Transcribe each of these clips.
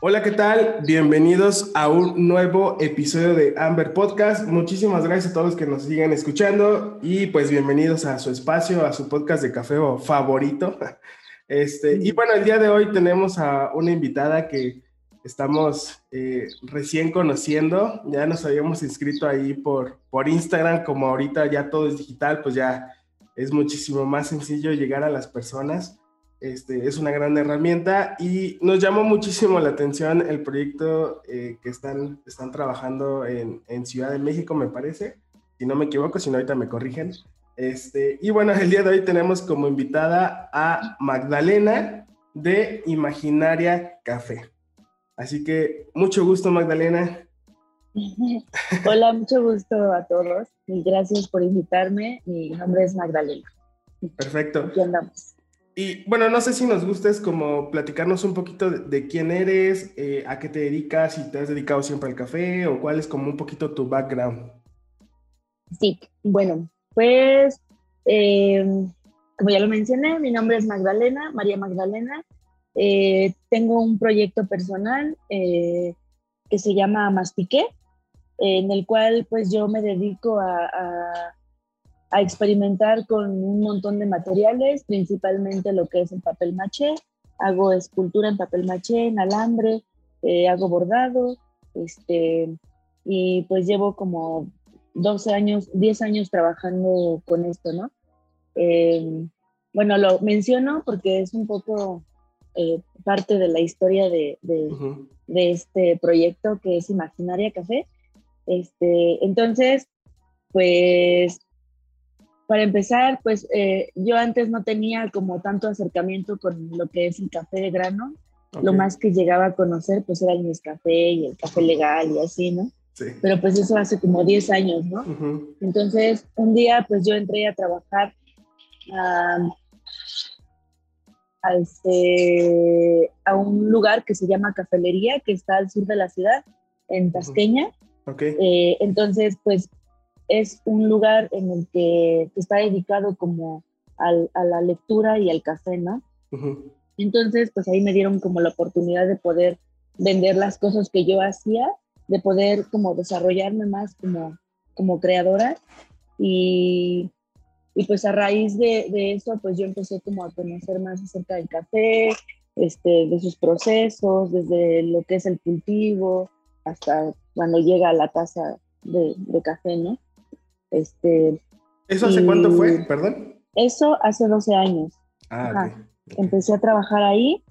Hola, ¿qué tal? Bienvenidos a un nuevo episodio de Amber Podcast. Muchísimas gracias a todos los que nos siguen escuchando y pues bienvenidos a su espacio, a su podcast de café favorito. Este, y bueno, el día de hoy tenemos a una invitada que estamos eh, recién conociendo. Ya nos habíamos inscrito ahí por, por Instagram, como ahorita ya todo es digital, pues ya es muchísimo más sencillo llegar a las personas. Este, es una gran herramienta y nos llamó muchísimo la atención el proyecto eh, que están, están trabajando en, en, Ciudad de México, me parece, si no me equivoco, si no ahorita me corrigen. Este, y bueno, el día de hoy tenemos como invitada a Magdalena de Imaginaria Café. Así que mucho gusto, Magdalena. Hola, mucho gusto a todos y gracias por invitarme. Mi nombre es Magdalena. Perfecto. Aquí andamos. Y bueno, no sé si nos gustes como platicarnos un poquito de, quién eres, eh, a qué te dedicas, si te has dedicado siempre al café o cuál es como un poquito tu background. Sí, bueno, pues eh, como ya lo mencioné, mi nombre es Magdalena, María Magdalena. Eh, tengo un proyecto personal que se llama Mastique en el cual pues yo me dedico a, a, experimentar con un montón de materiales, principalmente lo que es el papel maché. Hago escultura en papel maché, en alambre, eh, hago bordado, este, y pues llevo como 12 años, 10 años trabajando con esto, ¿no? Eh, bueno, lo menciono porque es un poco eh, parte de la historia de, de, de, este proyecto que es Imaginaria Café. Este, entonces, pues, para empezar, pues eh, yo antes no tenía como tanto acercamiento con lo que es el café de grano. Lo más que llegaba a conocer, pues era el café y el café legal y así, ¿no? Sí. Pero pues eso hace como 10 años, ¿no? Entonces, un día, pues yo entré a trabajar a, este, a un lugar que se llama Cafelería, que está al sur de la ciudad, en Tasqueña. Eh, entonces, pues es un lugar en el que está dedicado como al, a la lectura y al café, ¿no? Entonces, pues ahí me dieron como la oportunidad de poder vender las cosas que yo hacía, de poder como desarrollarme más como, como creadora y, y pues a raíz de, de, eso, pues yo empecé como a conocer más acerca del café, este, de sus procesos, desde lo que es el cultivo, hasta cuando llega a la taza de, café, ¿no? Este, ¿Eso hace cuánto fue? Perdón. Eso hace 12 años. Ah, Empecé a trabajar ahí,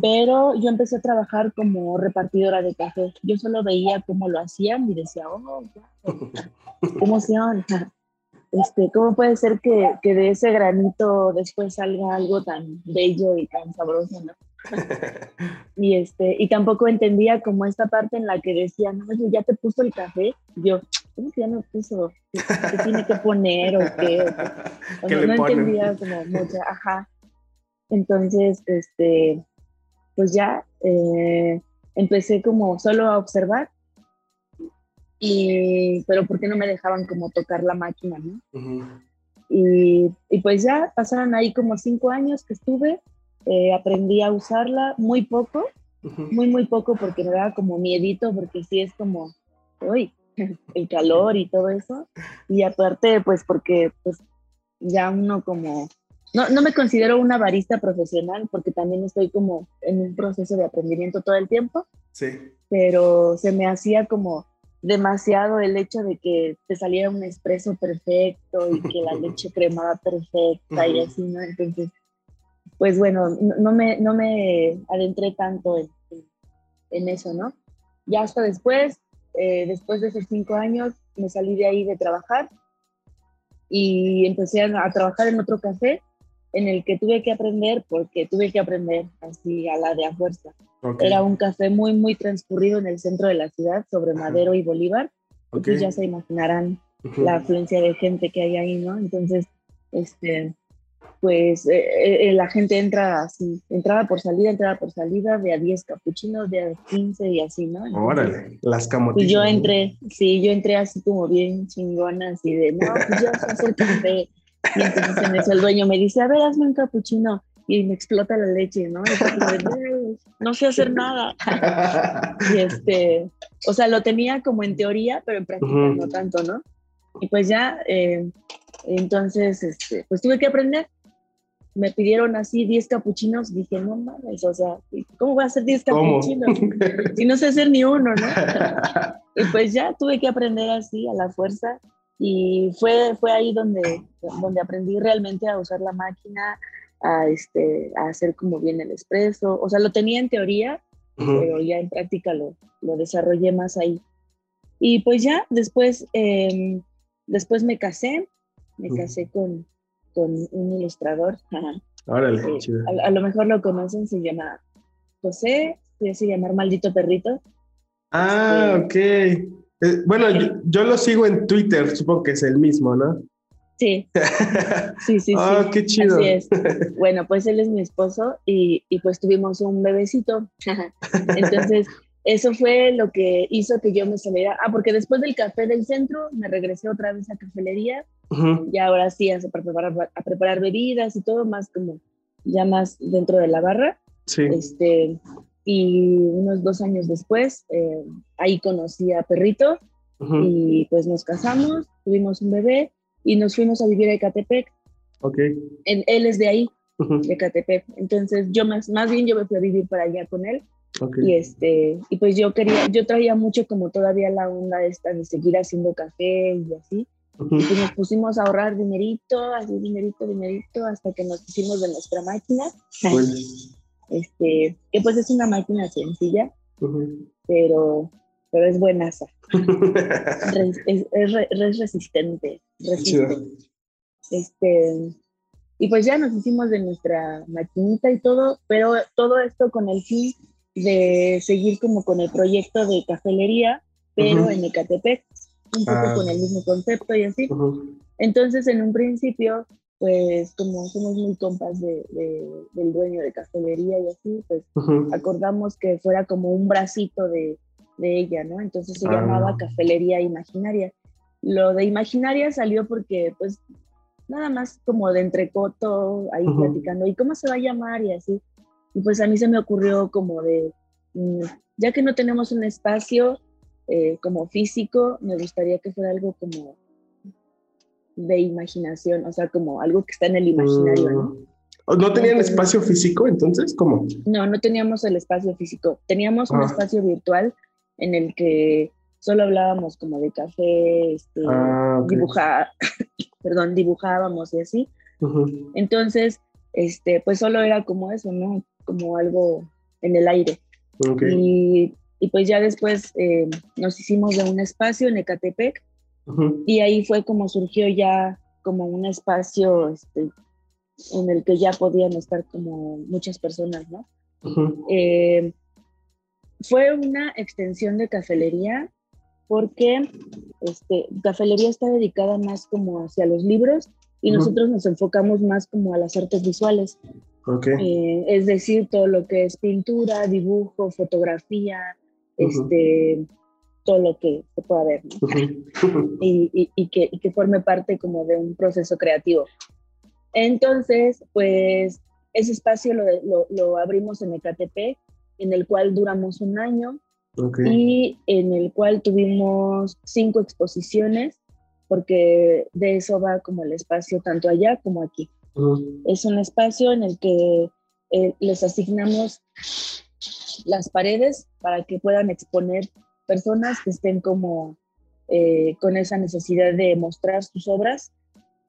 pero yo empecé a trabajar como repartidora de café. Yo solo veía cómo lo hacían y decía, oh, qué emoción. Este, ¿Cómo puede ser que, que de ese granito después salga algo tan bello y tan sabroso, no? y este y tampoco entendía como esta parte en la que decía no ya te puso el café yo cómo que ya me puso qué, tiene que poner o qué, no entendía como mucho ajá. Entonces este pues ya eh, empecé como solo a observar. Y pero por qué no me dejaban como tocar la máquina no y, y pues ya pasaron ahí como cinco años que estuve eh, aprendí a usarla muy poco, muy, muy poco porque me daba como miedito, porque sí es como, uy, el calor y todo eso. Y aparte, pues porque pues ya uno como, no, no me considero una barista profesional porque también estoy como en un proceso de aprendimiento todo el tiempo. Sí. Pero se me hacía como demasiado el hecho de que te saliera un espresso perfecto y que la leche cremada perfecta y así, ¿no? Entonces pues bueno, no, me, no me adentré tanto en, en, eso, ¿no? Ya hasta después, eh, después de esos cinco años, me salí de ahí de trabajar y empecé a, trabajar en otro café en el que tuve que aprender, porque tuve que aprender así a la de a fuerza. Era un café muy, muy transcurrido en el centro de la ciudad, sobre Madero y Bolívar. Entonces ya se imaginarán la afluencia de gente que hay ahí, ¿no? Entonces, este, pues eh, eh, eh, la gente entra así, entrada por salida, entrada por salida, de a 10 capuchinos, de a 15 y así, ¿no? Órale, las camotitas. Pues yo entré, sí, yo entré así como bien chingona, así de, no, pues ya se hace el café. Y entonces en eso el dueño me dice, a ver, hazme un capuchino. y me explota la leche, ¿no? no sé hacer nada. y este, o sea, lo tenía como en teoría, pero en práctica no tanto, ¿no? Y pues ya, eh, entonces, este, pues tuve que aprender. Me pidieron así 10 capuchinos, dije, no mames, o sea, ¿cómo voy a hacer 10 capuchinos? si no sé hacer ni uno, ¿no? y pues ya tuve que aprender así a la fuerza y fue, fue ahí donde, donde aprendí realmente a usar la máquina, a, este, a hacer como bien el expreso. O sea, lo tenía en teoría, pero ya en práctica lo, lo, desarrollé más ahí. Y pues ya, después, em, después me casé, me casé con, con un ilustrador. Órale, eh, a, lo mejor lo conocen, se llama José, se llamar Maldito Perrito. Ah, este, ok. Eh, bueno, yo, yo, lo sigo en Twitter, supongo que es el mismo, ¿no? Sí. Sí, sí, oh, qué chido. Así es. Bueno, pues él es mi esposo y, y pues tuvimos un bebecito. Entonces, eso fue lo que hizo que yo me saliera. Ah, porque después del café del centro me regresé otra vez a cafelería y ahora sí a preparar, a preparar bebidas y todo más como ya más dentro de la barra. Sí. Este, y unos dos años después, eh, ahí conocí a Perrito y pues nos casamos, tuvimos un bebé y nos fuimos a vivir a Ecatepec. Ok. En, él es de ahí, de Ecatepec. Entonces yo más, más bien yo me fui a vivir para allá con él. Okay. Y este, y pues yo quería, yo traía mucho como todavía la onda esta de seguir haciendo café y así. Y pues nos pusimos a ahorrar dinerito, así dinerito, dinerito, hasta que nos hicimos de nuestra máquina. Este, que pues es una máquina sencilla, pero pero es buenaza. es, es, resistente. Este, y pues ya nos hicimos de nuestra maquinita y todo, pero todo esto con el fin de seguir como con el proyecto de cafelería, pero en Ecatepec, un poco ah. con el mismo concepto y así. Entonces, en un principio, pues como somos muy compas de, del dueño de cafelería y así, pues acordamos que fuera como un bracito de, de ella, ¿no? Entonces se llamaba ah. Cafelería Imaginaria. Lo de Imaginaria salió porque, pues, nada más como de entrecoto, ahí platicando, ¿y cómo se va a llamar? Y así. Y pues a mí se me ocurrió como de, mm, ya que no tenemos un espacio eh, como físico, me gustaría que fuera algo como de imaginación, o sea, como algo que está en el imaginario, ¿no? Mm. ¿No tenían espacio físico entonces? ¿Cómo? No, no teníamos el espacio físico. Teníamos un ah. espacio virtual en el que solo hablábamos como de café, este, ah, dibujar, perdón, dibujábamos y así. Entonces, este, pues solo era como eso, ¿no? Como algo en el aire. Y, y, pues ya después eh, nos hicimos de un espacio en Ecatepec y ahí fue como surgió ya como un espacio este, en el que ya podían estar como muchas personas, ¿no? fue una extensión de cafelería porque este, cafelería está dedicada más como hacia los libros y nosotros nos enfocamos más como a las artes visuales. Eh, es decir, todo lo que es pintura, dibujo, fotografía, este, todo lo que se pueda ver, y, y, que, y, que, forme parte como de un proceso creativo. Entonces, pues ese espacio lo, lo, lo abrimos en Ecatepec en el cual duramos un año y en el cual tuvimos cinco exposiciones, porque de eso va como el espacio tanto allá como aquí. Es un espacio en el que eh, les asignamos las paredes para que puedan exponer personas que estén como eh, con esa necesidad de mostrar sus obras.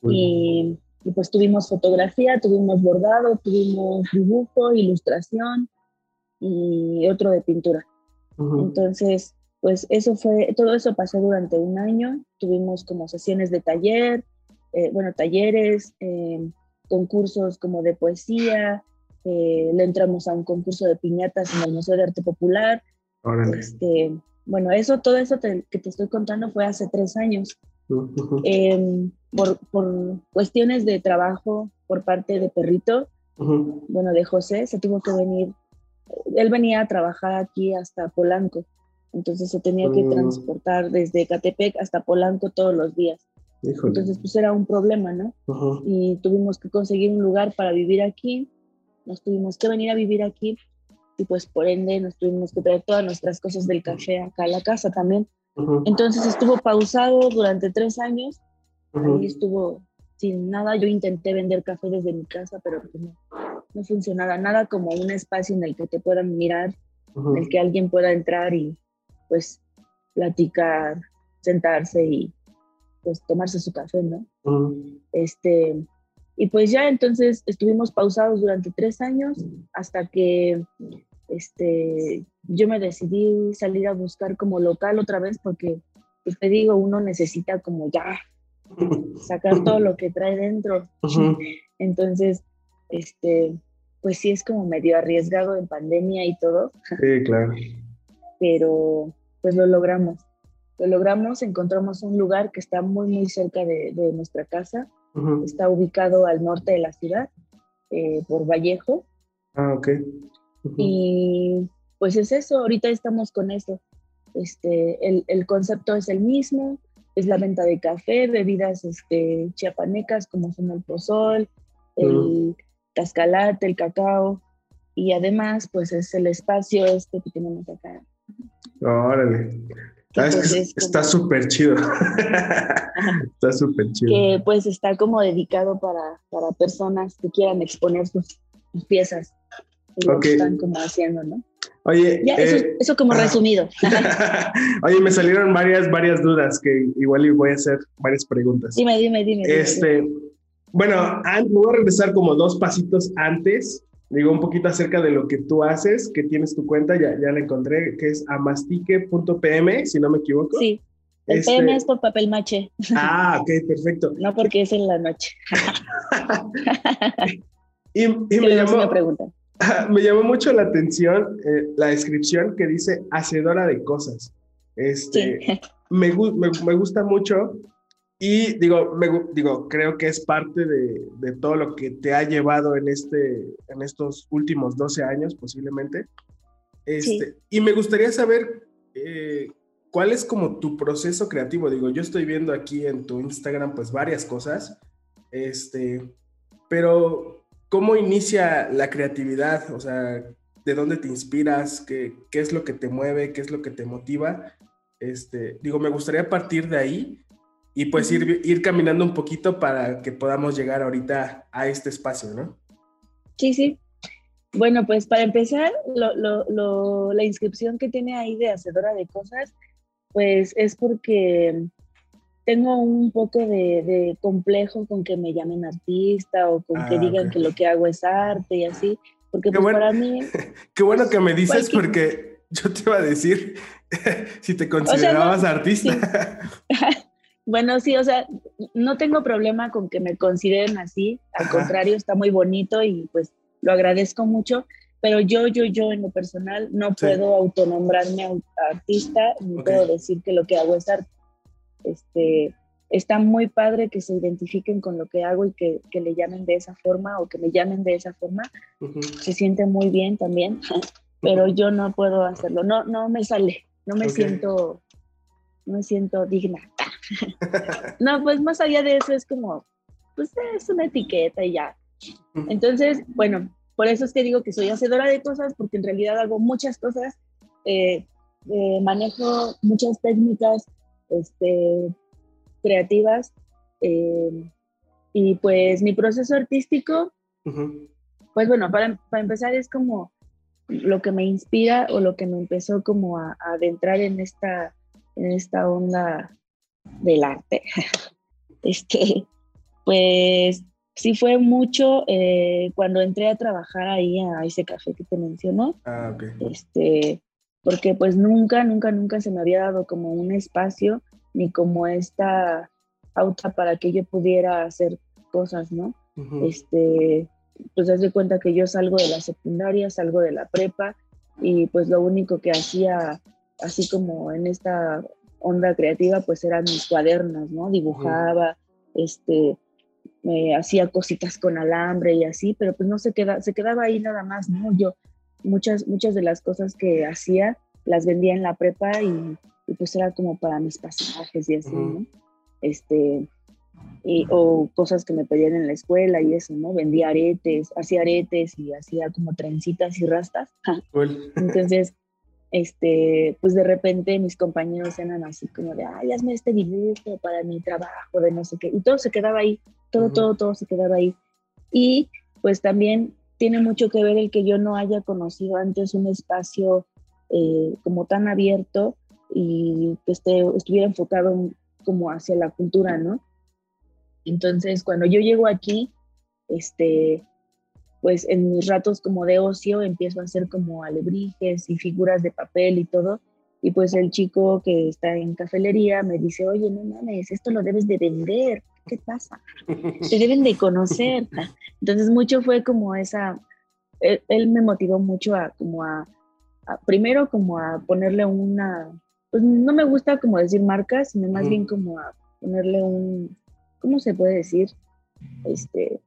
Y, y, pues tuvimos fotografía, tuvimos bordado, tuvimos dibujo, ilustración, y otro de pintura. Entonces, pues eso fue, todo eso pasó durante un año. Tuvimos como sesiones de taller, eh, bueno, talleres, eh, concursos como de poesía, eh, le entramos a un concurso de piñatas en el Museo de Arte Popular. Este, bueno, eso, todo eso que te estoy contando fue hace tres años. Em, por, por, cuestiones de trabajo por parte de Perrito, bueno, de José, se tuvo que venir él venía a trabajar aquí hasta Polanco, entonces se tenía que mm. transportar desde Catepec hasta Polanco todos los días. Entonces, pues era un problema, ¿no? Y tuvimos que conseguir un lugar para vivir aquí. Nos tuvimos que venir a vivir aquí. Y pues por ende nos tuvimos que traer todas nuestras cosas del café acá a la casa también. Entonces estuvo pausado durante tres años, y estuvo sin nada. Yo intenté vender café desde mi casa, pero pues no, no funcionaba nada como un espacio en el que te puedan mirar, en el que alguien pueda entrar y pues platicar, sentarse y pues tomarse su café, ¿no? Este, y pues ya entonces estuvimos pausados durante tres años hasta que este, yo me decidí salir a buscar como local otra vez porque, pues te digo, uno necesita como ya sacar todo lo que trae dentro. Entonces, este, pues sí es como medio arriesgado en pandemia y todo. Sí, claro. Pero pues lo logramos. Lo logramos, encontramos un lugar que está muy, muy cerca de, de nuestra casa Está ubicado al norte de la ciudad, eh, por Vallejo. Ah, ok. Y pues es eso, ahorita estamos con eso. Este, el, el, concepto es el mismo, es la venta de café, bebidas este, chiapanecas como son el pozol, el cascalate, el cacao, y además pues es el espacio este que tenemos acá. Órale. Pues, está súper chido. está súper chido. Que pues está como dedicado para, para personas que quieran exponer sus, piezas. Y lo que están como haciendo, ¿no? Oye, eh, eso, como resumido. Oye, me salieron varias, varias dudas que igual voy a hacer varias preguntas. Dime, dime, dime. Este, bueno, voy a regresar como dos pasitos antes digo un poquito acerca de lo que tú haces, que tienes tu cuenta, ya, ya la encontré, que es amastique.pm, si no me equivoco. Sí, el este PM es por papel mache. Ah, ok, perfecto. No porque es en la noche. y, me, llamó, me llamó mucho la atención eh, la descripción que dice hacedora de cosas. Este, me, me, me gusta mucho y digo, me, digo, creo que es parte de, de, todo lo que te ha llevado en, este, en estos últimos 12 años posiblemente. Este, Y me gustaría saber eh, cuál es como tu proceso creativo. Digo, yo estoy viendo aquí en tu Instagram pues varias cosas, este, pero ¿cómo inicia la creatividad? O sea, ¿de dónde te inspiras? ¿Qué, qué es lo que te mueve? ¿Qué es lo que te motiva? Este, digo, me gustaría partir de ahí y pues ir, ir caminando un poquito para que podamos llegar ahorita a este espacio, ¿no? Sí, sí. Bueno, pues para empezar, la inscripción que tiene ahí de hacedora de cosas, pues es porque tengo un poco de, complejo con que me llamen artista o con que ah, digan que lo que hago es arte y así, porque pues para mí... Qué bueno que me dices porque yo te iba a decir si te considerabas artista. Bueno, sí, o sea, no tengo problema con que me consideren así, al contrario, está muy bonito y pues lo agradezco mucho, pero yo, yo, yo en lo personal no puedo autonombrarme artista, ni puedo decir que lo que hago es arte. Este, está muy padre que se identifiquen con lo que hago y que, que le llamen de esa forma o que me llamen de esa forma. Se siente muy bien también, pero yo no puedo hacerlo, no, no me sale, no me siento, no me siento digna. No, pues más allá de eso es como, pues es una etiqueta y ya. Entonces, bueno, por eso es que digo que soy hacedora de cosas, porque en realidad hago muchas cosas, eh, eh, manejo muchas técnicas este, creativas eh, y pues mi proceso artístico, pues bueno, para, para, empezar es como lo que me inspira o lo que me empezó como a, a adentrar en esta, en esta onda del arte. este, pues sí fue mucho eh, cuando entré a trabajar ahí a ese café que te mencionó. Ah, este, porque pues nunca, nunca, nunca se me había dado como un espacio ni como esta pauta para que yo pudiera hacer cosas, ¿no? Este, pues haz de cuenta que yo salgo de la secundaria, salgo de la prepa y pues lo único que hacía así como en esta onda creativa, pues eran mis cuadernos, ¿no? Dibujaba, este, me hacía cositas con alambre y así, pero pues no se, queda, se quedaba ahí nada más, ¿no? Yo muchas, muchas de las cosas que hacía las vendía en la prepa y, pues era como para mis pasajes y así, ¿no? Este, o cosas que me pedían en la escuela y eso, ¿no? Vendía aretes, hacía aretes y hacía como trencitas y rastas. Entonces, este, pues de repente mis compañeros eran así como de, ay, hazme este dibujo para mi trabajo, de no sé qué. Y todo se quedaba ahí, todo, todo, todo se quedaba ahí. Y pues también tiene mucho que ver el que yo no haya conocido antes un espacio eh, como tan abierto y que esté, estuviera enfocado como hacia la cultura, ¿no? Entonces, cuando yo llego aquí, este, pues en mis ratos como de ocio empiezo a hacer como alebrijes y figuras de papel y todo. Y pues el chico que está en cafelería me dice, oye, no mames, esto lo debes de vender. ¿Qué pasa? Te deben de conocer. Entonces mucho fue como esa, él, me motivó mucho a como a, primero como a ponerle una, pues no me gusta como decir marcas, sino más bien como a ponerle un, ¿cómo se puede decir? Este,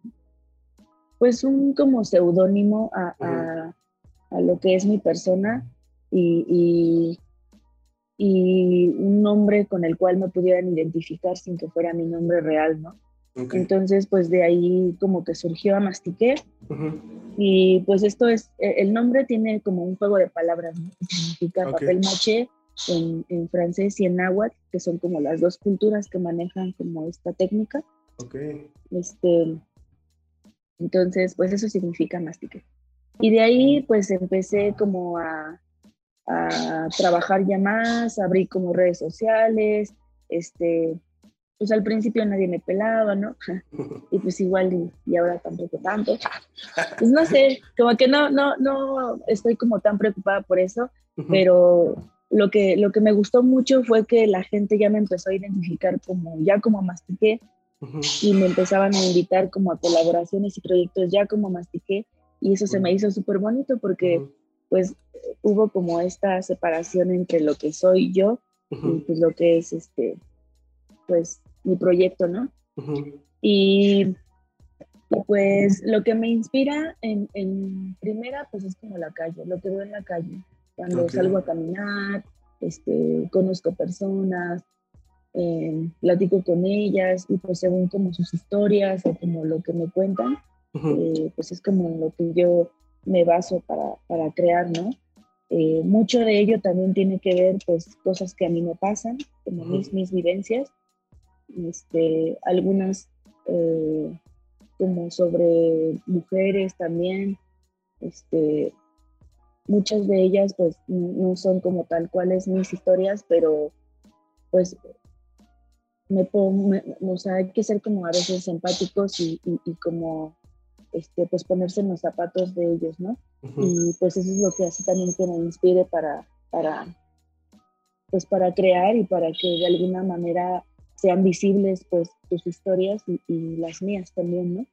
pues un como seudónimo a, lo que es mi persona y, y, un nombre con el cual me pudieran identificar sin que fuera mi nombre real, ¿no? Entonces, pues de ahí como que surgió a Mastique. Y pues esto es, e, el nombre tiene como un juego de palabras, ¿no? significa papel maché en, en, francés y en náhuatl, que son como las dos culturas que manejan como esta técnica. Este, entonces, pues eso significa mastique. Y de ahí, pues empecé como a, a trabajar ya más, abrí como redes sociales, este, pues al principio nadie me pelaba, ¿no? Y pues igual y, ahora tampoco tanto. Pues no sé, como que no, no, no estoy como tan preocupada por eso, pero lo que, lo que me gustó mucho fue que la gente ya me empezó a identificar como, ya como mastique, y me empezaban a invitar como a colaboraciones y proyectos ya como mastiqué y eso se me hizo súper bonito porque pues hubo como esta separación entre lo que soy yo y pues lo que es este pues mi proyecto, ¿no? y, pues lo que me inspira en, en, primera pues es como la calle, lo que veo en la calle, cuando salgo a caminar, este, conozco personas, eh, platico con ellas y pues según como sus historias o como lo que me cuentan, eh, pues es como lo que yo me baso para, para crear, ¿no? Eh, mucho de ello también tiene que ver pues cosas que a mí me pasan, como mis, mis vivencias, este, algunas como sobre mujeres también, este, muchas de ellas pues no son como tal cuales mis historias, pero pues me pongo, o sea, hay que ser como a veces empáticos y, y, como, este, pues ponerse en los zapatos de ellos, ¿no? Y pues eso es lo que hace también que me inspire para, para, pues para crear y para que de alguna manera sean visibles pues tus historias y, y las mías también, ¿no?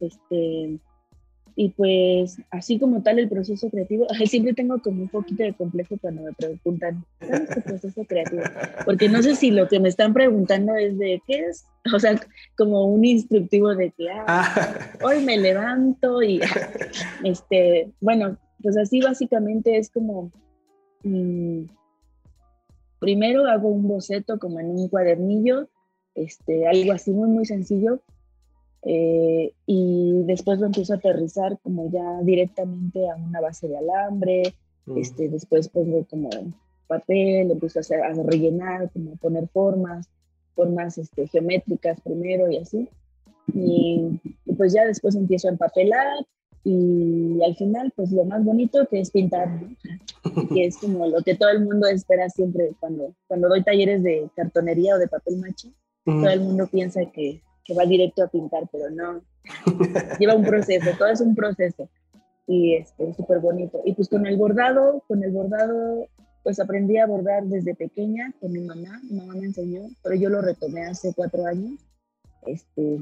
Este, y pues así como tal el proceso creativo, siempre tengo como un poquito de complejo cuando me preguntan, ¿cuál es tu proceso creativo? Porque no sé si lo que me están preguntando es de qué es, o sea, como un instructivo de que ah, ah. hoy me levanto y este, bueno, pues así básicamente es como, mm, primero hago un boceto como en un cuadernillo, este, algo así muy, muy sencillo, eh, y después lo empiezo a aterrizar como ya directamente a una base de alambre, mm. este, después pongo como papel, empiezo a, hacer, a rellenar, como a poner formas, formas este, geométricas primero y así. Y, pues ya después empiezo a empapelar y al final pues lo más bonito que es pintar, que es como lo que todo el mundo espera siempre cuando, cuando doy talleres de cartonería o de papel macho, todo el mundo piensa que que va directo a pintar, pero no. Lleva un proceso, todo es un proceso. Y este, es súper bonito. Y pues con el bordado, con el bordado, pues aprendí a bordar desde pequeña con mi mamá. Mi mamá me enseñó, pero yo lo retomé hace cuatro años. Este,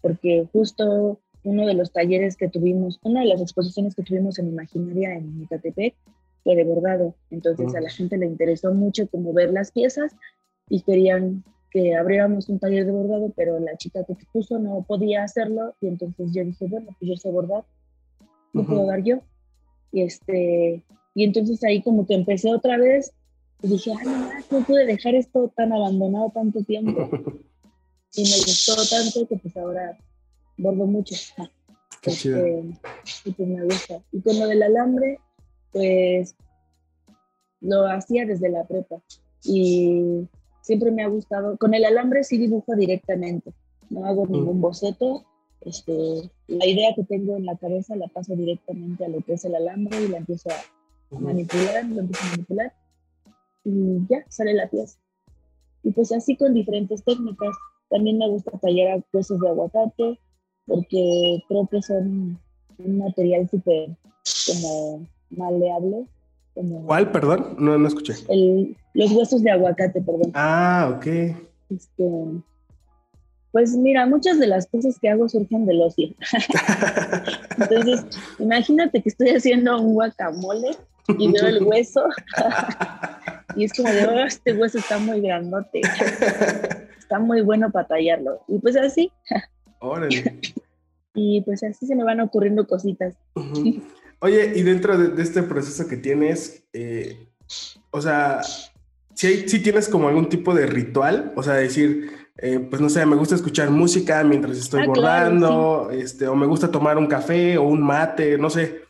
porque justo uno de los talleres que tuvimos, una de las exposiciones que tuvimos en Imaginaria en Icatepec fue de bordado. Entonces a la gente le interesó mucho como ver las piezas y querían que abriéramos un taller de bordado, pero la chica que puso no podía hacerlo y entonces yo dije, bueno, pues yo sé bordar, lo puedo dar yo. Y, este, y entonces ahí como que empecé otra vez y dije, ay, no, no pude dejar esto tan abandonado tanto tiempo. y me gustó tanto que pues ahora bordo mucho. Este, y pues me gusta. Y con lo del alambre, pues lo hacía desde la prepa y siempre me ha gustado. Con el alambre sí dibujo directamente, no hago ningún boceto. Este, la idea que tengo en la cabeza la paso directamente a lo que es el alambre y la empiezo a manipular, lo empiezo a manipular y ya sale la pieza. Y pues así con diferentes técnicas. También me gusta tallar huesos de aguacate porque creo que son un material súper como maleable. ¿Cuál, perdón? No, no escuché. los huesos de aguacate, perdón. Ah, ok. Este, pues mira, muchas de las cosas que hago surgen del ocio. Entonces, imagínate que estoy haciendo un guacamole y veo el hueso y es como de, oh, este hueso está muy grandote, está muy bueno para tallarlo. Y pues así. Órale. Y pues así se me van ocurriendo cositas. Oye, y dentro de, este proceso que tienes, eh, o sea, si ¿sí, tienes como algún tipo de ritual, o sea, decir, eh, pues no sé, me gusta escuchar música mientras estoy ah, bordando, este, o me gusta tomar un café o un mate, no sé.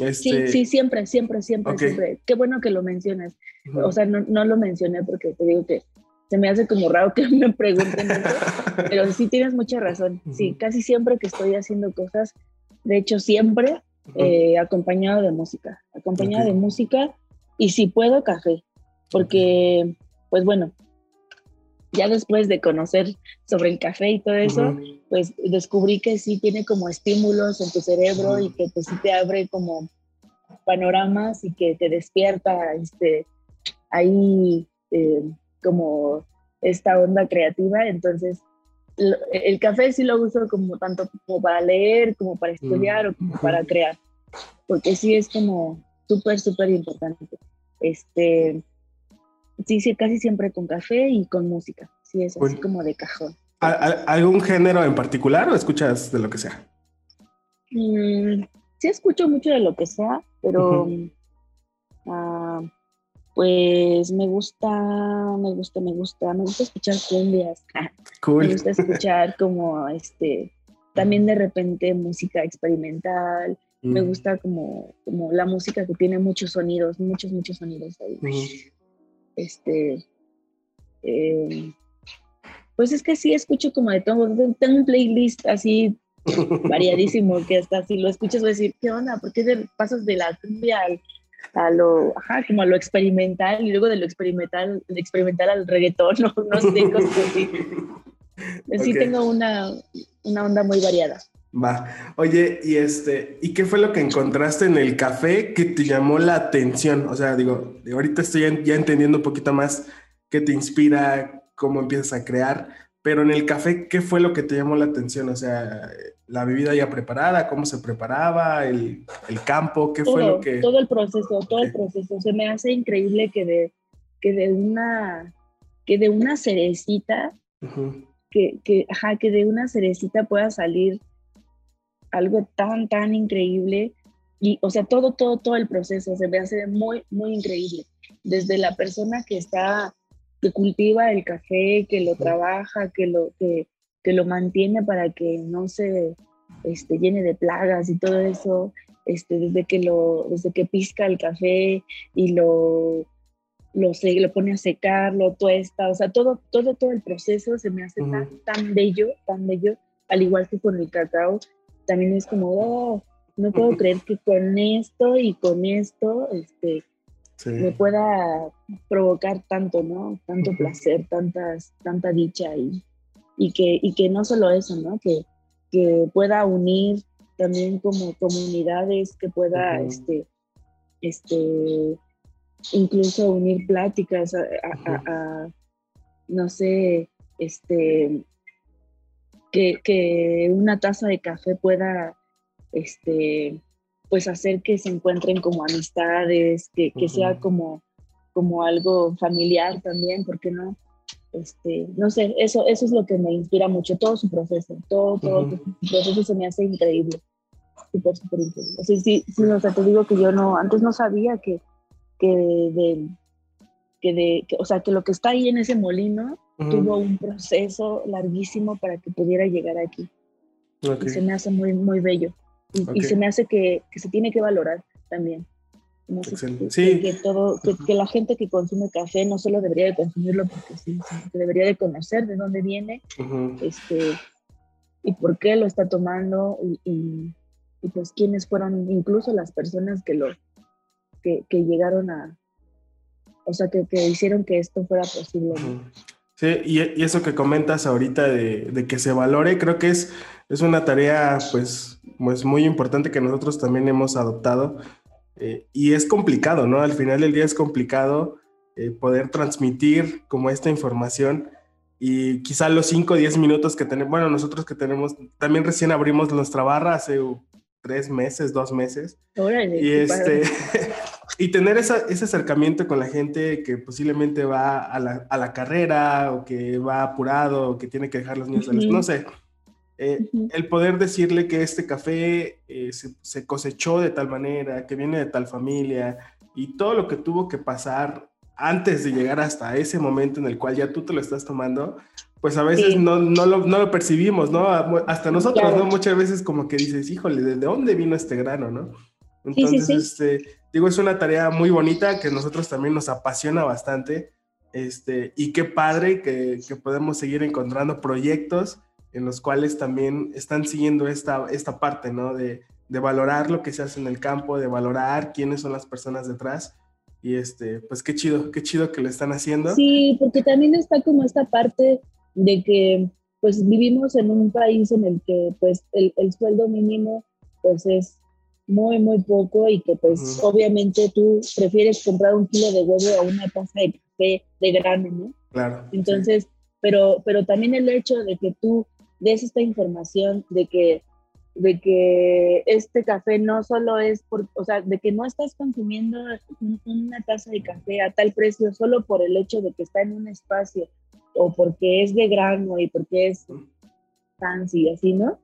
Este... Sí, sí, siempre, siempre, siempre, siempre. Qué bueno que lo mencionas. O sea, no, no, lo mencioné porque te digo que se me hace como raro que me pregunten eso, pero sí tienes mucha razón. Sí, casi siempre que estoy haciendo cosas, de hecho siempre eh, acompañado de música, acompañado de música y si puedo café, porque pues bueno, ya después de conocer sobre el café y todo eso, pues descubrí que sí tiene como estímulos en tu cerebro y que pues sí te abre como panoramas y que te despierta este, ahí eh, como esta onda creativa. Entonces, el café sí lo uso como tanto como para leer, como para estudiar o como para crear, porque sí es como súper, súper importante. Este, Sí, sí, casi siempre con café y con música. Sí, es así como de cajón. ¿Algún género en particular o escuchas de lo que sea? Mm, sí, escucho mucho de lo que sea, pero ah, pues me gusta, me gusta, me gusta, me gusta escuchar cumbias. Me gusta escuchar como este, también de repente música experimental. Me mm. gusta como, como la música que tiene muchos sonidos, muchos, muchos sonidos ahí. Este, eh, pues es que sí escucho como de todo. Tengo un playlist así variadísimo que hasta si lo escuchas vas a decir, ¿qué onda? ¿Por qué pasas de la cumbia a lo, ajá, como a lo experimental y luego de lo experimental, de experimental al reggaetón, no, no sé, cosas así. Sí tengo una, una onda muy variada. Va. Oye, y este, ¿y qué fue lo que encontraste en el café que te llamó la atención? O sea, digo, ahorita estoy ya entendiendo un poquito más qué te inspira, cómo empiezas a crear, pero en el café, ¿qué fue lo que te llamó la atención? O sea, la bebida ya preparada, cómo se preparaba, el, campo, ¿qué fue lo que...? Todo el proceso, todo el proceso. Se me hace increíble que de, que de una, que de una cerecita, que, que, ajá, que de una cerecita pueda salir algo tan, tan increíble. Y, o sea, todo, todo, todo el proceso se me hace muy, muy increíble. Desde la persona que está, que cultiva el café, que lo trabaja, que lo, que, que lo mantiene para que no se este, llene de plagas y todo eso, este, desde, que lo, desde que pisca el café y lo, lo, se, lo pone a secar, lo tuesta, o sea, todo, todo, todo el proceso se me hace tan, tan bello, tan bello, al igual que con el cacao, también es como, oh, no puedo creer que con esto y con esto este, me pueda provocar tanto, ¿no? Tanto placer, tantas, tanta dicha y, y, que, y que no solo eso, ¿no? Que, que pueda unir también como comunidades, que pueda, este, este, incluso unir pláticas a no sé, este, que, una taza de café pueda, este, pues hacer que se encuentren como amistades, que, sea como, como algo familiar también, ¿por qué no? Este, no sé, eso, eso es lo que me inspira mucho, todo su proceso, todo, todo su proceso se me hace increíble, súper, súper increíble. O sea, sí, sí, o sea, te digo que yo no, antes no sabía que, que, de, de, o sea, que lo que está ahí en ese molino tuvo un proceso larguísimo para que pudiera llegar aquí. Y se me hace muy, muy bello. Y, se me hace que, que, se tiene que valorar también. que, sí. que, todo, que, la gente que consume café no solo debería de consumirlo porque sí, sino que debería de conocer de dónde viene este, y por qué lo está tomando y, y, pues quiénes fueron incluso las personas que lo que, llegaron a, o sea, que, hicieron que esto fuera posible. Sí, y, eso que comentas ahorita de, de, que se valore, creo que es, es una tarea pues, pues muy importante que nosotros también hemos adoptado eh, y es complicado, ¿no? Al final del día es complicado eh, poder transmitir como esta información y quizá los 5 o 10 minutos que tenemos, bueno, nosotros que tenemos, también recién abrimos nuestra barra hace tres meses, dos meses. y este, y tener ese acercamiento con la gente que posiblemente va a la, a la, carrera o que va apurado o que tiene que dejar los niños, no sé. Eh, el poder decirle que este café eh, se, cosechó de tal manera, que viene de tal familia y todo lo que tuvo que pasar antes de llegar hasta ese momento en el cual ya tú te lo estás tomando, pues a veces no, no, lo, no, lo, percibimos, ¿no? Hasta nosotros, ¿no? Muchas veces como que dices, híjole, ¿de dónde vino este grano, no? Entonces, este, digo, es una tarea muy bonita que nosotros también nos apasiona bastante. Este, y qué padre que, que podemos seguir encontrando proyectos en los cuales también están siguiendo esta, esta parte, ¿no? De, de valorar lo que se hace en el campo, de valorar quiénes son las personas detrás. Y este, pues qué chido, qué chido que lo están haciendo. Sí, porque también está como esta parte de que pues vivimos en un país en el que pues el, el sueldo mínimo pues es muy, muy poco y que pues obviamente tú prefieres comprar un kilo de huevo a una taza de café de grano, ¿no? Claro. Entonces, pero, pero también el hecho de que tú des esta información de que, de que este café no solo es por, o sea, de que no estás consumiendo una taza de café a tal precio solo por el hecho de que está en un espacio o porque es de grano y porque es fancy, así, ¿no?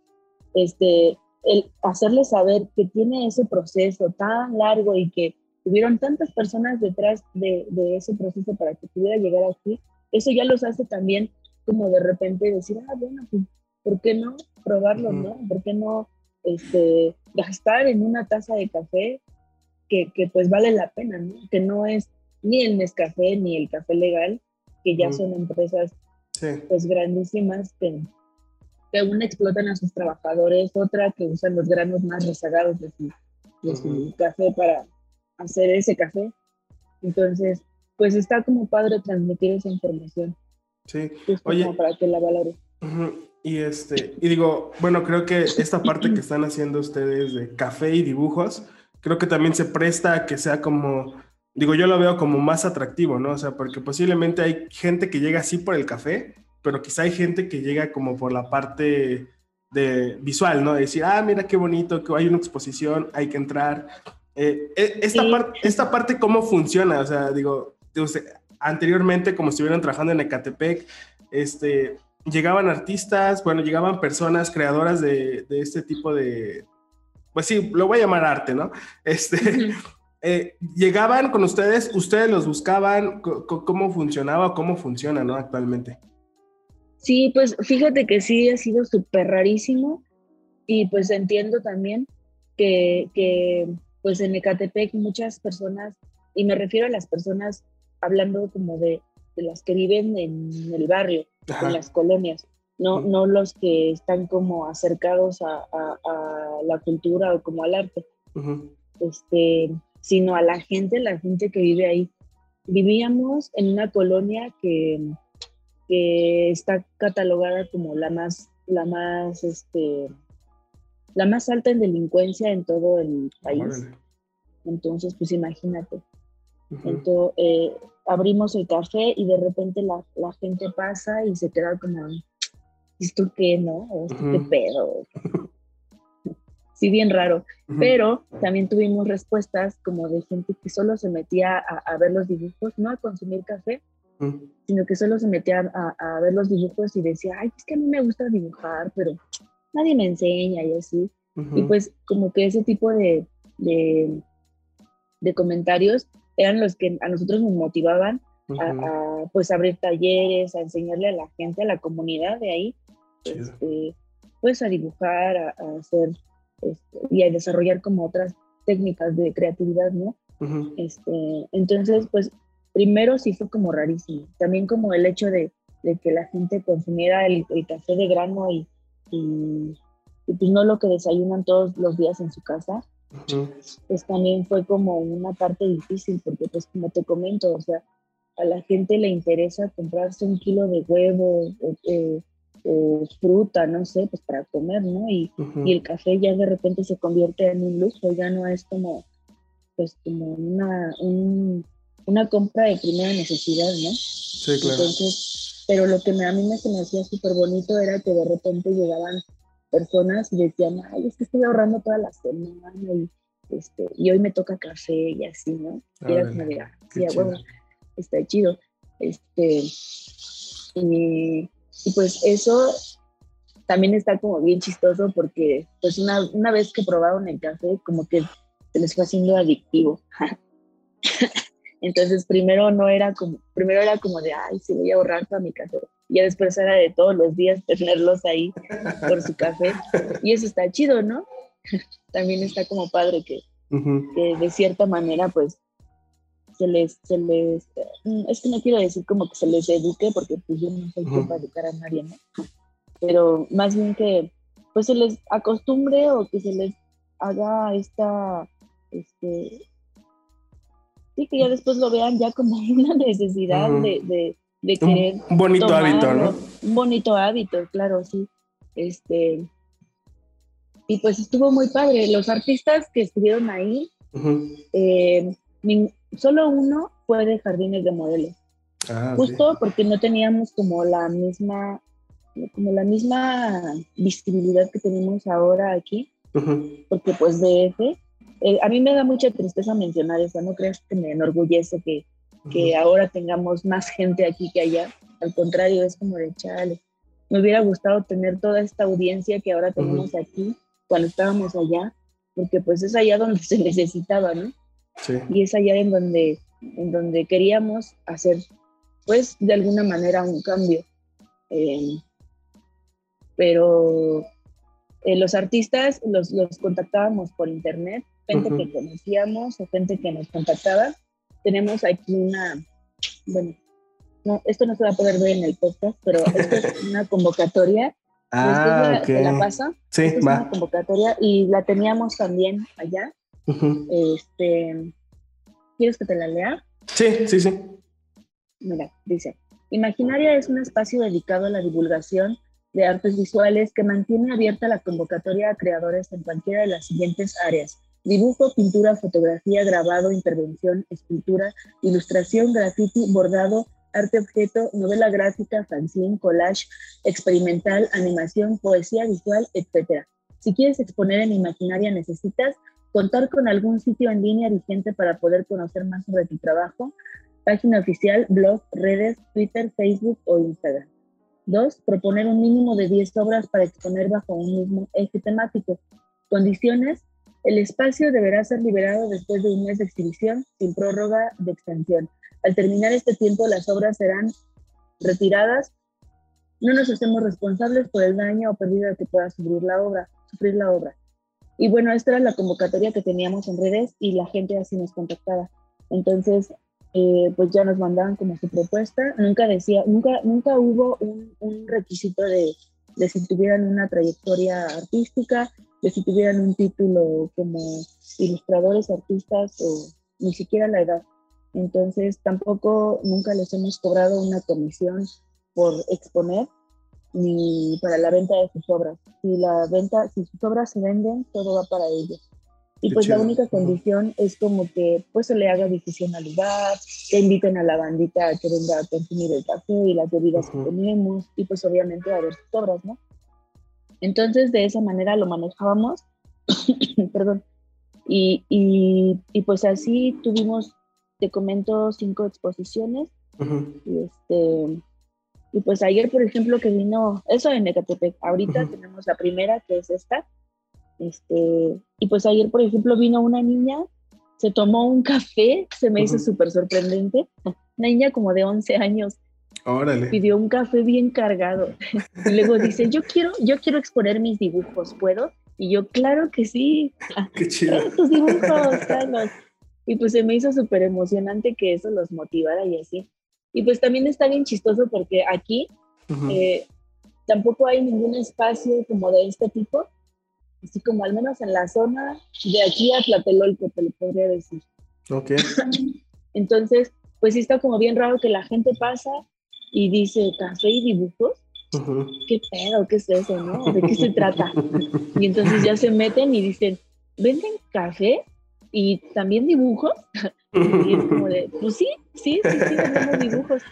Este, el hacerle saber que tiene ese proceso tan largo y que tuvieron tantas personas detrás de, de, ese proceso para que pudiera llegar aquí, eso ya los hace también como de repente decir, ah, bueno, pues, ¿por qué no probarlo, no? ¿Por qué no este, gastar en una taza de café que, que, pues vale la pena, ¿no? Que no es ni el Nescafé ni el café legal, que ya son empresas pues grandísimas que que una explotan a sus trabajadores, otra que usan los granos más rezagados de su, café para hacer ese café. Entonces, pues está como padre transmitir esa información. Sí, oye. para que la valore. Y este, y digo, bueno, creo que esta parte que están haciendo ustedes de café y dibujos, creo que también se presta a que sea como, digo, yo lo veo como más atractivo, ¿no? O sea, porque posiblemente hay gente que llega así por el café, pero quizá hay gente que llega como por la parte de visual, ¿no? De decir, ah, mira qué bonito, que hay una exposición, hay que entrar. Eh, eh, esta, esta parte, ¿cómo funciona? O sea, digo, anteriormente, como estuvieron trabajando en Ecatepec, este, llegaban artistas, bueno, llegaban personas creadoras de, de este tipo de, pues sí, lo voy a llamar arte, ¿no? Este, eh, llegaban con ustedes, ustedes los buscaban, ¿cómo funcionaba, cómo funciona, ¿no? Actualmente. Sí, pues fíjate que sí ha sido súper rarísimo y pues entiendo también que, que, pues en Ecatepec muchas personas, y me refiero a las personas hablando como de, de las que viven en el barrio, en las colonias, no, no los que están como acercados a, a, la cultura o como al arte, este, sino a la gente, la gente que vive ahí. Vivíamos en una colonia que que está catalogada como la más, la más, este, la más alta en delincuencia en todo el país. Entonces, pues imagínate. Entonces, eh, abrimos el café y de repente la, la, gente pasa y se queda como, ¿esto qué, no? ¿Esto qué pedo? sí, bien raro. Pero también tuvimos respuestas como de gente que solo se metía a, a ver los dibujos, no a consumir café, sino que solo se metía a, ver los dibujos y decía, ay, es que a mí me gusta dibujar, pero nadie me enseña y así. Y pues como que ese tipo de, de, comentarios eran los que a nosotros nos motivaban a, pues abrir talleres, a enseñarle a la gente, a la comunidad de ahí, este, pues a dibujar, a, hacer este, y a desarrollar como otras técnicas de creatividad, ¿no? este, entonces, pues primero sí fue como rarísimo. También como el hecho de, de que la gente consumiera el, el café de grano y, y, pues no lo que desayunan todos los días en su casa, pues también fue como una parte difícil, porque pues como te comento, o sea, a la gente le interesa comprarse un kilo de huevo o, fruta, no sé, pues para comer, ¿no? Y, y, el café ya de repente se convierte en un lujo, ya no es como, pues como una, una compra de primera necesidad, ¿no? Sí, claro. Entonces, pero lo que a mí me, me hacía súper bonito era que de repente llegaban personas y decían, ay, es que estoy ahorrando toda la semana y, este, y hoy me toca café y así, ¿no? Y era como de, ah, sí, bueno, está chido. Este, y, y, pues eso también está como bien chistoso porque pues una, una vez que probaron el café, como que se les fue haciendo adictivo. Entonces primero no era como, primero era como de, ay, sí voy a ahorrar para mi café. Y ya después era de todos los días tenerlos ahí por su café. Y eso está chido, ¿no? También está como padre que, que de cierta manera pues se les, se les, mm, es que no quiero decir como que se les eduque porque pues yo no soy uh para educar a nadie, ¿no? Pero más bien que pues se les acostumbre o que se les haga esta, este, sí, que ya después lo vean ya como una necesidad de, de, querer. Un bonito hábito, ¿no? Un bonito hábito, claro, sí. Este, y pues estuvo muy padre. Los artistas que estuvieron ahí, eh, solo uno fue de jardines de modelos. Ah, Justo porque no teníamos como la misma como la misma visibilidad que tenemos ahora aquí, porque pues DF, eh, a mí me da mucha tristeza mencionar eso, no creas que me enorgullece que, que ahora tengamos más gente aquí que allá, al contrario, es como de chale. Me hubiera gustado tener toda esta audiencia que ahora tenemos aquí cuando estábamos allá, porque pues es allá donde se necesitaba, ¿no? Y es allá en donde, en donde queríamos hacer, pues, de alguna manera un cambio. Eh, pero eh, los artistas los, los, contactábamos por internet, gente que conocíamos o gente que nos contactaba. Tenemos aquí una, bueno, no, esto no se va a poder ver en el podcast, pero esto es una convocatoria. Ah, la, la pasa. Sí, es una convocatoria y la teníamos también allá. Este, ¿Quieres que te la lea? Sí, sí, sí. Mira, dice, Imaginaria es un espacio dedicado a la divulgación de artes visuales que mantiene abierta la convocatoria a creadores en cualquiera de las siguientes áreas. Dibujo, pintura, fotografía, grabado, intervención, escultura, ilustración, graffiti, bordado, arte objeto, novela gráfica, fanzine, collage, experimental, animación, poesía visual, etc. Si quieres exponer en Imaginaria necesitas contar con algún sitio en línea vigente para poder conocer más sobre tu trabajo, página oficial, blog, redes, Twitter, Facebook o Instagram. Dos, proponer un mínimo de 10 obras para exponer bajo un mismo eje temático. Condiciones, el espacio deberá ser liberado después de un mes de exhibición sin prórroga de extensión. Al terminar este tiempo, las obras serán retiradas. No nos hacemos responsables por el daño o pérdida que pueda sufrir la obra. La obra. Y bueno, esta era la convocatoria que teníamos en redes y la gente así nos contactaba. Entonces, eh, pues ya nos mandaban como su propuesta. Nunca decía, nunca, nunca hubo un, requisito de, si tuvieran una trayectoria artística, de si tuvieran un título como ilustradores, artistas o ni siquiera la edad. Entonces tampoco nunca les hemos cobrado una comisión por exponer ni para la venta de sus obras. Si la venta, si sus obras se venden, todo va para ellos. Y pues la única condición es como que pues se le haga difusión al lugar, que inviten a la bandita a que venga a consumir el café y las bebidas que tenemos y pues obviamente a ver sus obras, ¿no? Entonces de esa manera lo manejábamos, perdón, y, y, y, pues así tuvimos, te comento, cinco exposiciones. y, este, y pues ayer, por ejemplo, que vino, eso en Ecatepec, ahorita tenemos la primera, que es esta, este, y pues ayer, por ejemplo, vino una niña, se tomó un café, se me hizo súper sorprendente, una niña como de 11 años. Órale. Pidió un café bien cargado. Y luego dice, yo quiero, yo quiero exponer mis dibujos, ¿puedo? Y yo, claro que sí. Qué chido. Tus dibujos, tráelos. Y pues se me hizo súper emocionante que eso los motivara y así. Y pues también está bien chistoso porque aquí eh, tampoco hay ningún espacio como de este tipo, así como al menos en la zona de aquí a Tlatelolco, te lo podría decir. Ok. Entonces, pues sí está como bien raro que la gente pasa y dice café y dibujos. Ujú. ¿Qué pedo? ¿Qué es eso? ¿no? ¿De qué se trata? Y entonces ya se meten y dicen, ¿venden café y también dibujos? Y es como de, pues sí, sí, sí, sí, vendemos dibujos.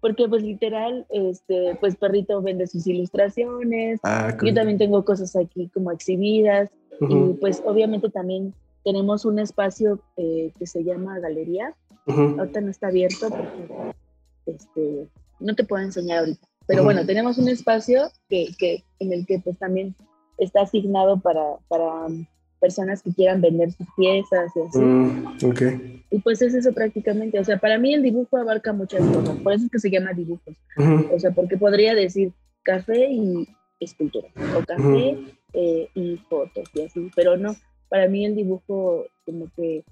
Porque pues literal, este, pues Perrito vende sus ilustraciones, Ah, yo cool. también tengo cosas aquí como exhibidas y Ujú, pues obviamente también tenemos un espacio eh, que se llama Galería. ujú. Ahorita no está abierto porque este, no te puedo enseñar ahorita. Pero bueno, tenemos un espacio que, que, en el que pues también está asignado para, para um, personas que quieran vender sus piezas y así. Mm, ok. Y pues es eso prácticamente. O sea, para mí el dibujo abarca muchas cosas. Por eso es que se llama dibujos. O sea, porque podría decir café y escultura. O café eh, y fotos y así. Pero no, para mí el dibujo como que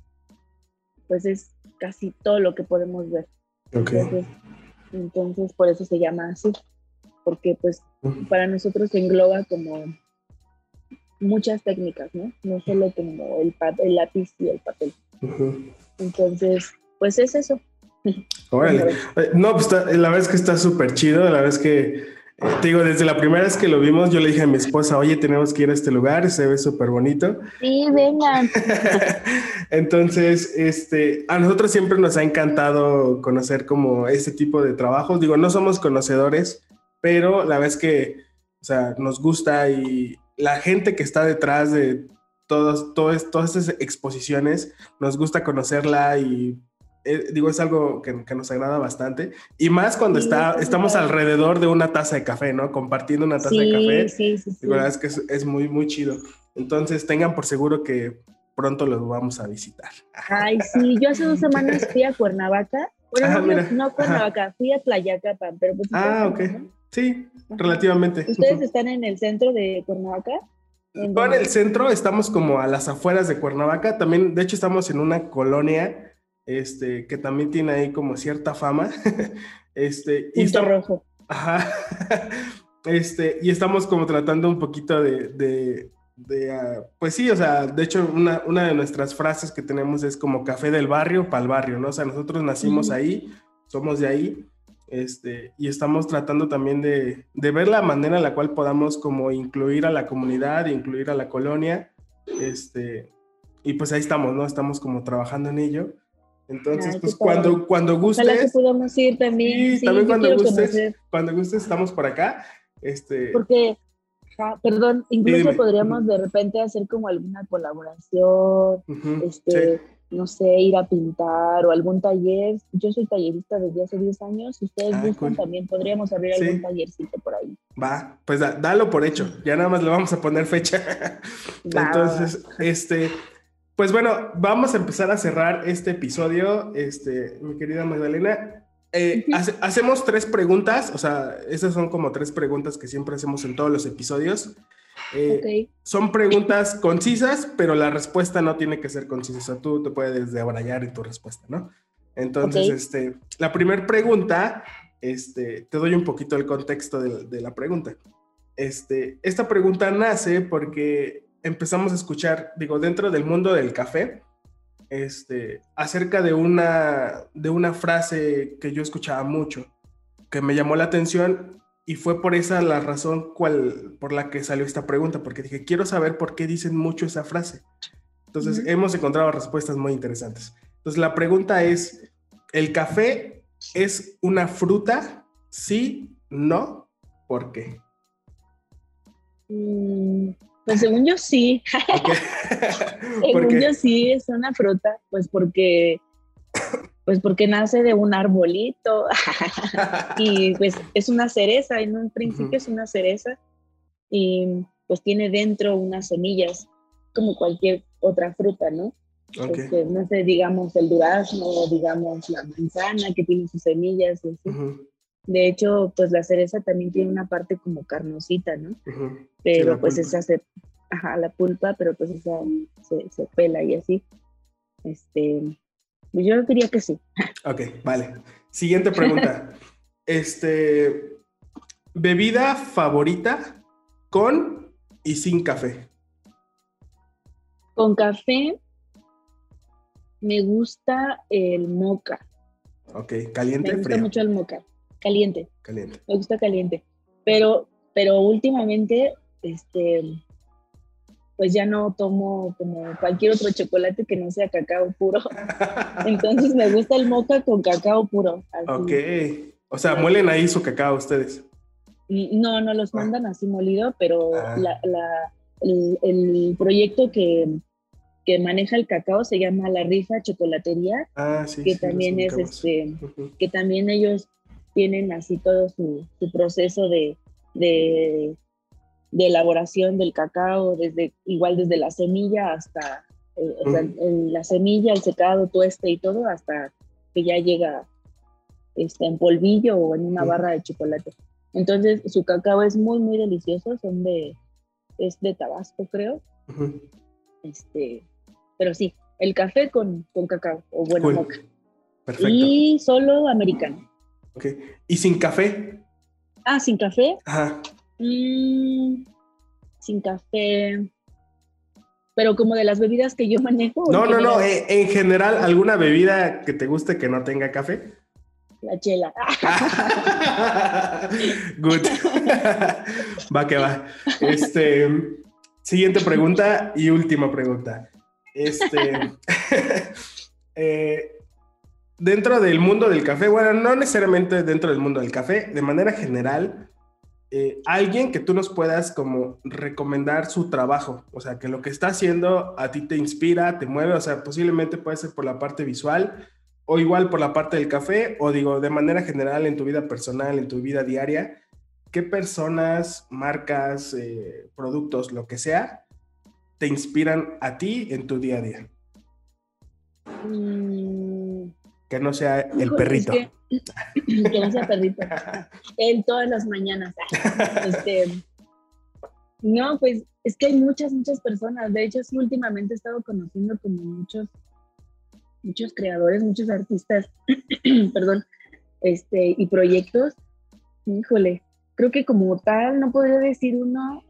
pues es casi todo lo que podemos ver. Ok. Entonces, entonces por eso se llama así. Porque pues para nosotros engloba como muchas técnicas, ¿no? No solo como el, el lápiz y el papel. Entonces, pues es eso. Órale. Eh, No, pues la verdad es que está súper chido. La verdad es que, eh, te digo, desde la primera vez que lo vimos, yo le dije a mi esposa, oye, tenemos que ir a este lugar, se ve súper bonito. Sí, vengan. Entonces, este, a nosotros siempre nos ha encantado conocer como este tipo de trabajos. Digo, no somos conocedores, pero la es que, o sea, nos gusta y la gente que está detrás de todos, todas, todas estas exposiciones, nos gusta conocerla y eh, digo, es algo que, que nos agrada bastante. Y más cuando Sí, está, estamos alrededor de una taza de café, ¿no? Compartiendo una taza de Sí, café. sí, sí, sí. Digo, la verdad es que es, es muy, muy chido. Entonces, tengan por seguro que pronto los vamos a visitar. Ay, sí, yo hace dos semanas fui a Cuernavaca. Bueno, Ah, no, mira. no a Cuernavaca, fui a Tlayacapan, pero pues... Ah, ok. no, Sí, ¿no? relativamente. ¿Ustedes están en el centro de Cuernavaca? ¿En No en el centro, estamos como a las afueras de Cuernavaca. También, de hecho, estamos en una colonia este, que también tiene ahí como cierta fama. este, y estamos, Rojo. Ajá. Este, y estamos como tratando un poquito de, de, de, ah, pues sí, o sea, de hecho, una, una de nuestras frases que tenemos es como café del barrio para el barrio, ¿no? O sea, nosotros nacimos ahí, somos de ahí, este, y estamos tratando también de, de ver la manera en la cual podamos como incluir a la comunidad, incluir a la colonia, este, y pues ahí estamos, ¿no? Estamos como trabajando en ello. Entonces, Ay, pues padre. cuando, cuando Ojalá que gustes, podamos ir también. Sí, Sí, también cuando gustes. conocer. cuando gustes, estamos por acá. Este, Porque, ja, perdón, incluso podríamos de repente hacer como alguna colaboración, ujú, este, sí. no sé, ir a pintar o algún taller. Yo soy tallerista desde hace 10 años. Si ustedes Ah, gustan, cool. también podríamos abrir algún tallercito por ahí. Va, pues da- dalo por hecho. Ya nada más le vamos a poner fecha. Va, Entonces, este, pues bueno, vamos a empezar a cerrar este episodio, este, mi querida Magdalena. Eh, hace- hacemos tres preguntas, o sea, esas son como tres preguntas que siempre hacemos en todos los episodios. Eh. Son preguntas concisas, pero la respuesta no tiene que ser concisa. O sea, tú te puedes debrayar en tu respuesta, ¿no? Entonces, este, la primera pregunta, este, te doy un poquito el contexto de, de la pregunta. Este, esta pregunta nace porque empezamos a escuchar, digo, dentro del mundo del café, este, acerca de una, de una frase que yo escuchaba mucho, que me llamó la atención y fue por esa la razón cual, por la que salió esta pregunta, porque dije, quiero saber por qué dicen mucho esa frase. Entonces, hemos encontrado respuestas muy interesantes. Entonces, la pregunta es, ¿el café es una fruta? Sí, no, ¿por qué? Mm, pues según yo sí. Ok. ¿Por Según yo sí es una fruta, pues porque pues porque nace de un arbolito y pues es una cereza, en un principio es una cereza y pues tiene dentro unas semillas como cualquier otra fruta, ¿no? Este, no sé, digamos el durazno, digamos la manzana que tiene sus semillas. De hecho, pues la cereza también tiene una parte como carnosita, ¿no? Pero pues esa se, ajá, la pulpa, pero pues esa se, se pela y así. Este, pues, yo diría que sí. Ok, vale. Siguiente pregunta. este, bebida favorita con y sin café. Con café me gusta el moca. Ok, caliente. Me gusta mucho el moca. Caliente. Caliente. Me gusta caliente. Pero, pero últimamente, este, pues ya no tomo como cualquier otro chocolate que no sea cacao puro. Entonces me gusta el moca con cacao puro. Ok. O sea, muelen ahí su cacao ustedes. No, no los ah. mandan así molido, pero ah. el, proyecto que, maneja el cacao se llama La Rifa Chocolatería, ah, sí, que también es este, que también ellos tienen así todo su, proceso de, de elaboración del cacao, desde igual desde la semilla hasta eh, la semilla, el secado, tueste y todo, hasta que ya llega este, en polvillo o en una barra de chocolate. Entonces su cacao es muy, muy delicioso, son de, es de Tabasco creo. Este, pero sí, el café con, con cacao o bueno, moca. Perfecto. Y solo americano. Ok. ¿Y sin café? Ah, sin café. Ajá. Mm, sin café. Pero como de las bebidas que yo manejo. No, no, no. Eh, en general, ¿alguna bebida que te guste que no tenga café? La chela. Good. va que va. Este, siguiente pregunta y última pregunta. Este, eh, dentro del mundo del café, bueno, no necesariamente dentro del mundo del café, de manera general, eh, alguien que tú nos puedas como recomendar su trabajo, o sea, que lo que está haciendo a ti te inspira, te mueve, o sea, posiblemente puede ser por la parte visual o igual por la parte del café, o digo, de manera general en tu vida personal, en tu vida diaria, ¿qué personas, marcas, eh, productos, lo que sea, te inspiran a ti en tu día a día? Mm. Que no sea el perrito. que no sea perrito. Él todas las mañanas. Este, no, pues es que hay muchas, muchas personas. De hecho, sí, últimamente he estado conociendo como muchos, muchos creadores, muchos artistas, perdón, este, y proyectos. Híjole, creo que como tal no podría decir uno,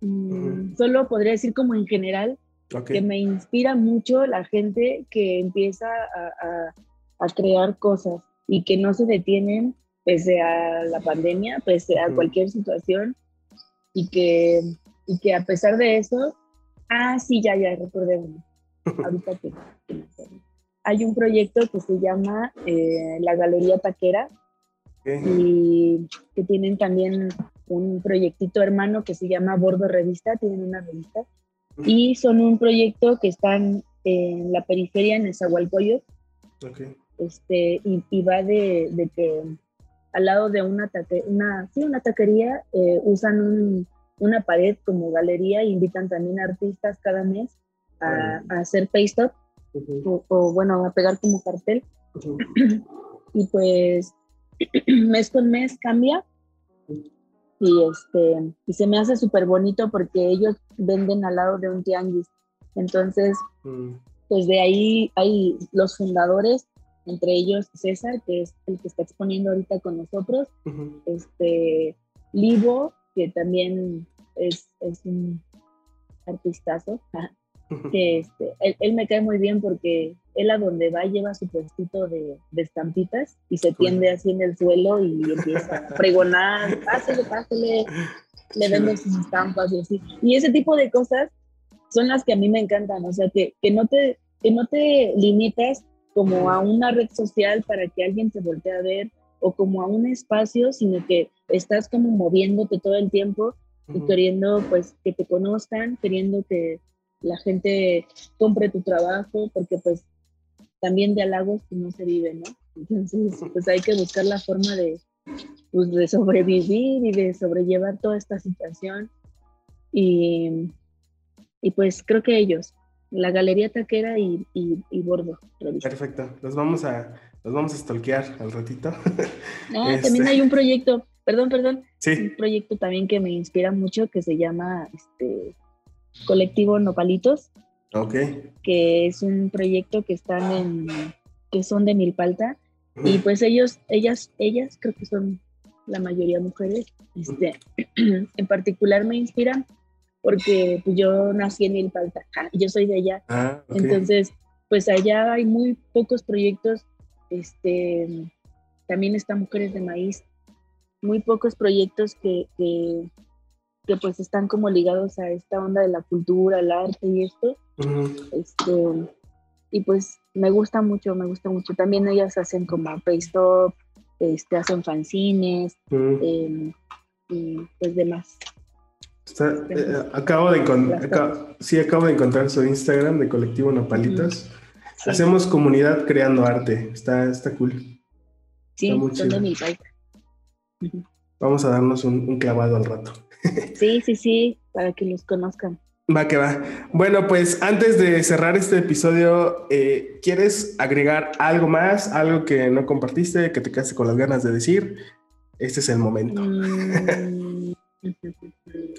mm, solo podría decir como en general, que me inspira mucho la gente que empieza a, a crear cosas y que no se detienen pese a la pandemia, pese a cualquier situación y que, y que a pesar de eso, ah, sí, ya, ya, recordé uno. Ahorita que, hay un proyecto que se llama eh, la Galería Taquera y que tienen también un proyectito hermano que se llama Bordo Revista, tienen una revista. Y son un proyecto que están en la periferia en Esahualcoyot. Okay este, y, va de, que al lado de una, una, sí, una taquería eh, usan una pared como galería e invitan también artistas cada mes a, hacer paste o, bueno, a pegar como cartel. y pues mes con mes cambia. Y este y se me hace súper bonito porque ellos venden al lado de un tianguis. Entonces mm. pues de ahí hay los fundadores entre ellos César, que es el que está exponiendo ahorita con nosotros, este, Livo, que también es, es un artistazo, que este, él, me cae muy bien porque él a donde va lleva su puestito de, de estampitas y se tiende así en el suelo y empieza a pregonar, pásale, pásale, le vende sus estampas y así. Y ese tipo de cosas son las que a mí me encantan, o sea, que, que no te que no te limitas como a una red social para que alguien te voltee a ver o como a un espacio, sino que estás como moviéndote todo el tiempo y queriendo pues que te conozcan, queriendo que la gente compre tu trabajo, porque pues también de halagos no se vive, ¿no? Entonces pues hay que buscar la forma de, pues, de sobrevivir y de sobrellevar toda esta situación. Y, y pues creo que ellos, la Galería Taquera y, y, Bordo. Perfecto, los vamos a, los vamos a stalkear al ratito. Ah, también este hay un proyecto, perdón, perdón, sí. un proyecto también que me inspira mucho que se llama este, Colectivo Nopalitos. Ok. Que es un proyecto que están en, que son de Milpalta. Y pues ellos, ellas, ellas creo que son la mayoría mujeres, este, en particular me inspiran porque pues, yo nací en Milpalta, yo soy de allá. Ah, Entonces, pues allá hay muy pocos proyectos, este, también están Mujeres de Maíz, muy pocos proyectos que, que, pues están como ligados a esta onda de la cultura, el arte y esto. este, y pues me gusta mucho, me gusta mucho. También ellas hacen como stop este, hacen fanzines em, y pues demás. Eh, acabo de sí, acabo de encontrar su Instagram de Colectivo Nopalitos. Hacemos comunidad creando arte. Está, está cool. Sí, son de mi país. Vamos a darnos un, clavado al rato. sí, sí, sí, para que los conozcan. Va que va. Bueno, pues antes de cerrar este episodio, eh, ¿quieres agregar algo más? Algo que no compartiste, que te quedaste con las ganas de decir. Este es el momento. Mm.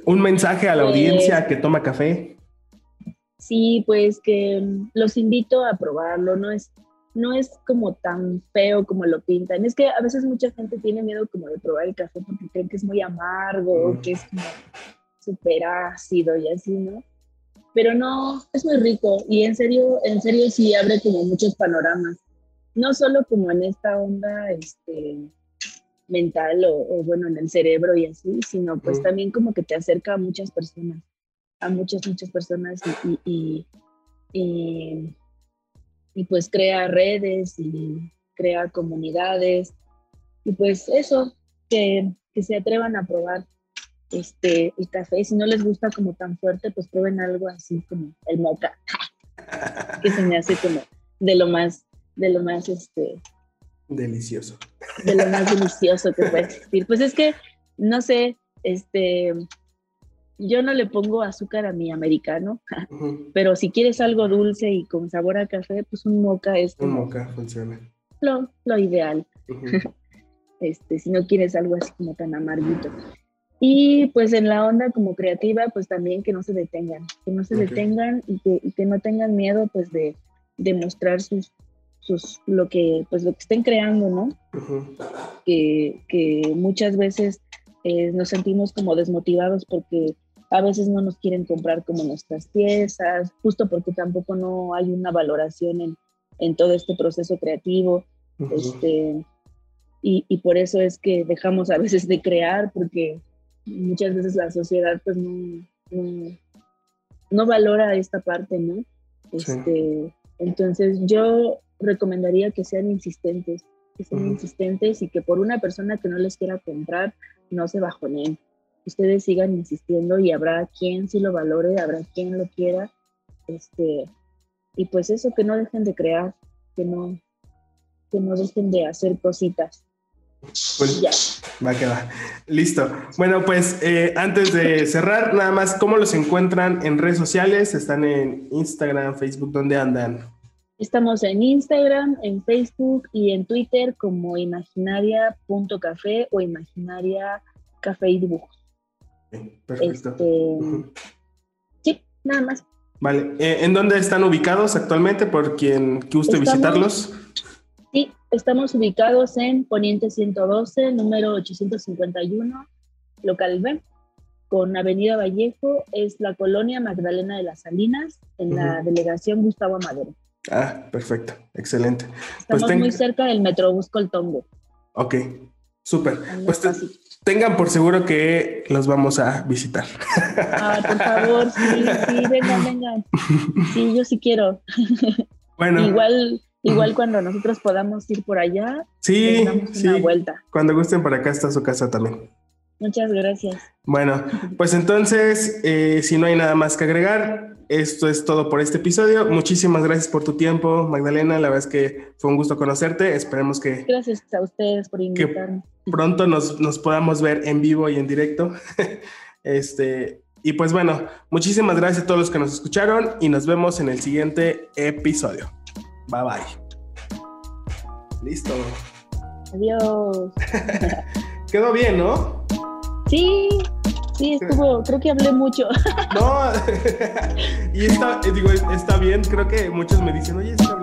Un mensaje a la pues audiencia que toma café. Sí, pues que los invito a probarlo. No es, no es como tan feo como lo pintan. Es que a veces mucha gente tiene miedo como de probar el café porque creen que es muy amargo, que es como súper ácido y así, ¿no? Pero no, es muy rico y en serio, en serio sí abre como muchos panoramas. No solo como en esta onda, este, mental o, bueno, en el cerebro y así, sino pues también como que te acerca a muchas personas, a muchas, muchas personas y, y, y, pues crea redes y crea comunidades y pues eso, que, que se atrevan a probar este, el café. Si no les gusta como tan fuerte, pues prueben algo así como el moca, que se me hace como de lo más, de lo más, este... Delicioso. De lo más delicioso que puede existir. Pues es que, no sé, este, yo no le pongo azúcar a mi americano, pero si quieres algo dulce y con sabor a café, pues un moca es... Un moca funciona. Lo, lo ideal. este, si no quieres algo así como tan amarguito. Y pues en la onda como creativa, pues también que no se detengan, que no se detengan y que, que, no tengan miedo pues de, de, mostrar sus, sus, lo que, pues lo que estén creando, ¿no? que, que, muchas veces eh, nos sentimos como desmotivados porque a veces no nos quieren comprar como nuestras piezas, justo porque tampoco no hay una valoración en, en todo este proceso creativo. este, y, y por eso es que dejamos a veces de crear porque muchas veces la sociedad pues no, no, valora esta parte, ¿no? Este, Entonces yo recomendaría que sean insistentes, que sean insistentes y que por una persona que no les quiera comprar, no se bajonen. Ustedes sigan insistiendo y habrá quien sí lo valore, habrá quien lo quiera. Este, y pues eso, que no dejen de crear, que no, que no dejen de hacer cositas. Pues, ya. Va que va. Listo. Bueno, pues eh, antes de cerrar, nada más, ¿cómo los encuentran en redes sociales? ¿Están en Instagram, Facebook? ¿Dónde andan? Estamos en Instagram, en Facebook y en Twitter como imaginaria.café o imaginaria café y dibujos. perfecto. Este, sí, nada más. Vale. Eh, ¿En dónde están ubicados actualmente por quien guste visitarlos? Sí, estamos ubicados en Poniente 112, número 851, local B, con Avenida Vallejo, es la colonia Magdalena de las Salinas, en la delegación Gustavo Amadero. Ah, perfecto, excelente. Pues estamos muy cerca del Metrobús Coltongo. Ok, súper. Pues tengan por seguro que los vamos a visitar. Ah, por favor, sí, sí, vengan, vengan. Sí, yo sí quiero. Bueno. Igual Igual cuando nosotros podamos ir por allá, sí, damos una vuelta. Cuando gusten para acá está su casa también. Muchas gracias. Bueno, pues entonces, eh, si no hay nada más que agregar, esto es todo por este episodio. Muchísimas gracias por tu tiempo, Magdalena. La verdad es que fue un gusto conocerte. Esperemos que... Gracias a ustedes por invitarme. Pronto nos, nos podamos ver en vivo y en directo. este, y pues bueno, muchísimas gracias a todos los que nos escucharon y nos vemos en el siguiente episodio. Bye bye. Listo. Adiós. Quedó bien, ¿no? Sí, sí, estuvo, creo que hablé mucho. No, y está, digo, está bien, creo que muchos me dicen, oye, está